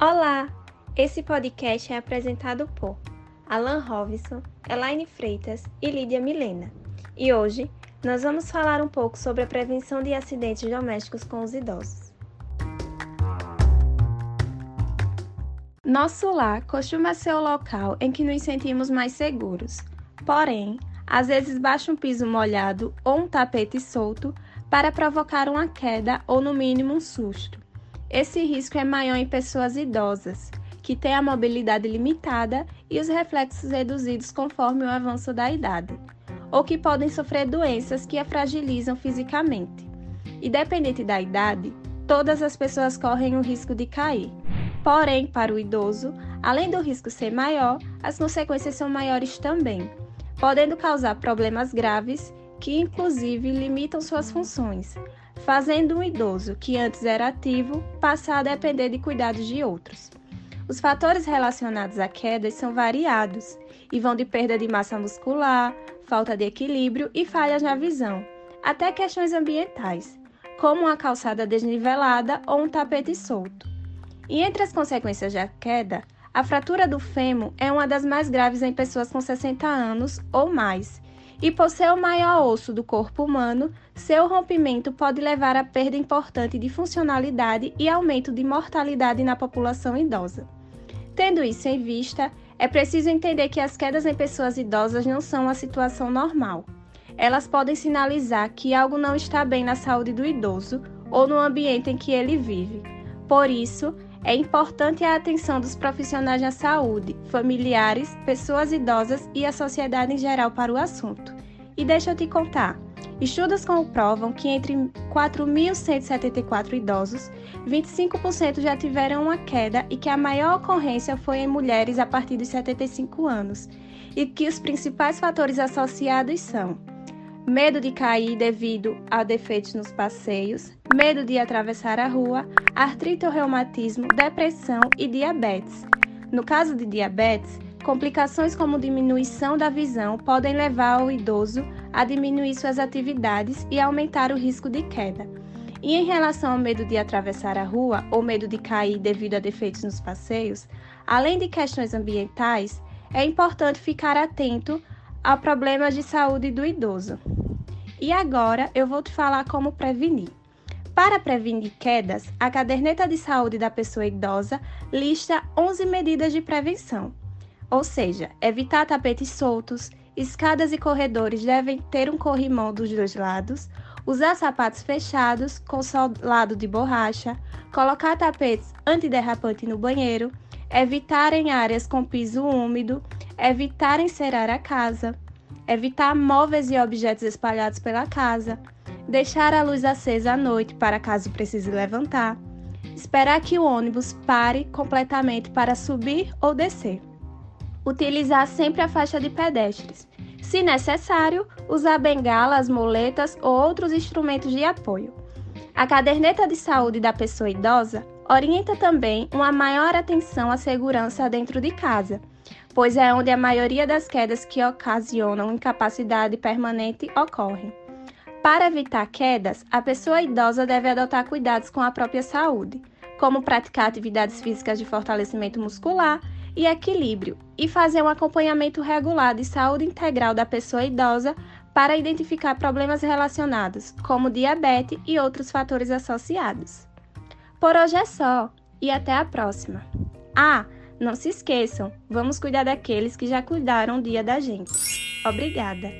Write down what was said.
Olá! Esse podcast é apresentado por Alan Robinson, Elaine Freitas e Lídia Milena. E hoje nós vamos falar um pouco sobre a prevenção de acidentes domésticos com os idosos. Nosso lar costuma ser o local em que nos sentimos mais seguros. Porém, às vezes basta um piso molhado ou um tapete solto para provocar uma queda ou, no mínimo, um susto. Esse risco é maior em pessoas idosas, que têm a mobilidade limitada e os reflexos reduzidos conforme o avanço da idade, ou que podem sofrer doenças que a fragilizam fisicamente. Independente da idade, todas as pessoas correm o risco de cair. Porém, para o idoso, além do risco ser maior, as consequências são maiores também, podendo causar problemas graves que, inclusive, limitam suas funções, fazendo um idoso que antes era ativo passar a depender de cuidados de outros. Os fatores relacionados à quedas são variados e vão de perda de massa muscular, falta de equilíbrio e falhas na visão, até questões ambientais, como uma calçada desnivelada ou um tapete solto. E entre as consequências da queda, a fratura do fêmur é uma das mais graves em pessoas com 60 anos ou mais e por ser o maior osso do corpo humano, seu rompimento pode levar a perda importante de funcionalidade e aumento de mortalidade na população idosa. Tendo isso em vista, é preciso entender que as quedas em pessoas idosas não são uma situação normal. Elas podem sinalizar que algo não está bem na saúde do idoso ou no ambiente em que ele vive. Por isso, é importante a atenção dos profissionais da saúde, familiares, pessoas idosas e a sociedade em geral para o assunto. E deixa eu te contar. Estudos comprovam que entre 4.174 idosos, 25% já tiveram uma queda e que a maior ocorrência foi em mulheres a partir dos 75 anos, e que os principais fatores associados são medo de cair devido a defeitos nos passeios, medo de atravessar a rua, artrite ou reumatismo, depressão e diabetes. No caso de diabetes, complicações como diminuição da visão podem levar o idoso a diminuir suas atividades e aumentar o risco de queda. E em relação ao medo de atravessar a rua ou medo de cair devido a defeitos nos passeios, além de questões ambientais, é importante ficar atento a problemas de saúde do idoso. E agora eu vou te falar como prevenir. Para prevenir quedas, a caderneta de saúde da pessoa idosa lista 11 medidas de prevenção. Ou seja, evitar tapetes soltos, escadas e corredores devem ter um corrimão dos dois lados, usar sapatos fechados com solado de borracha, colocar tapetes antiderrapante no banheiro, evitar em áreas com piso úmido, evitar encerar a casa, evitar móveis e objetos espalhados pela casa, deixar a luz acesa à noite para caso precise levantar, esperar que o ônibus pare completamente para subir ou descer, utilizar sempre a faixa de pedestres. Se necessário, usar bengalas, muletas ou outros instrumentos de apoio. A caderneta de saúde da pessoa idosa orienta também uma maior atenção à segurança dentro de casa pois é onde a maioria das quedas que ocasionam incapacidade permanente ocorrem. Para evitar quedas, a pessoa idosa deve adotar cuidados com a própria saúde, como praticar atividades físicas de fortalecimento muscular e equilíbrio, e fazer um acompanhamento regular de saúde integral da pessoa idosa para identificar problemas relacionados, como diabetes e outros fatores associados. Por hoje é só, e até a próxima! Ah! Não se esqueçam, vamos cuidar daqueles que já cuidaram o dia da gente. Obrigada!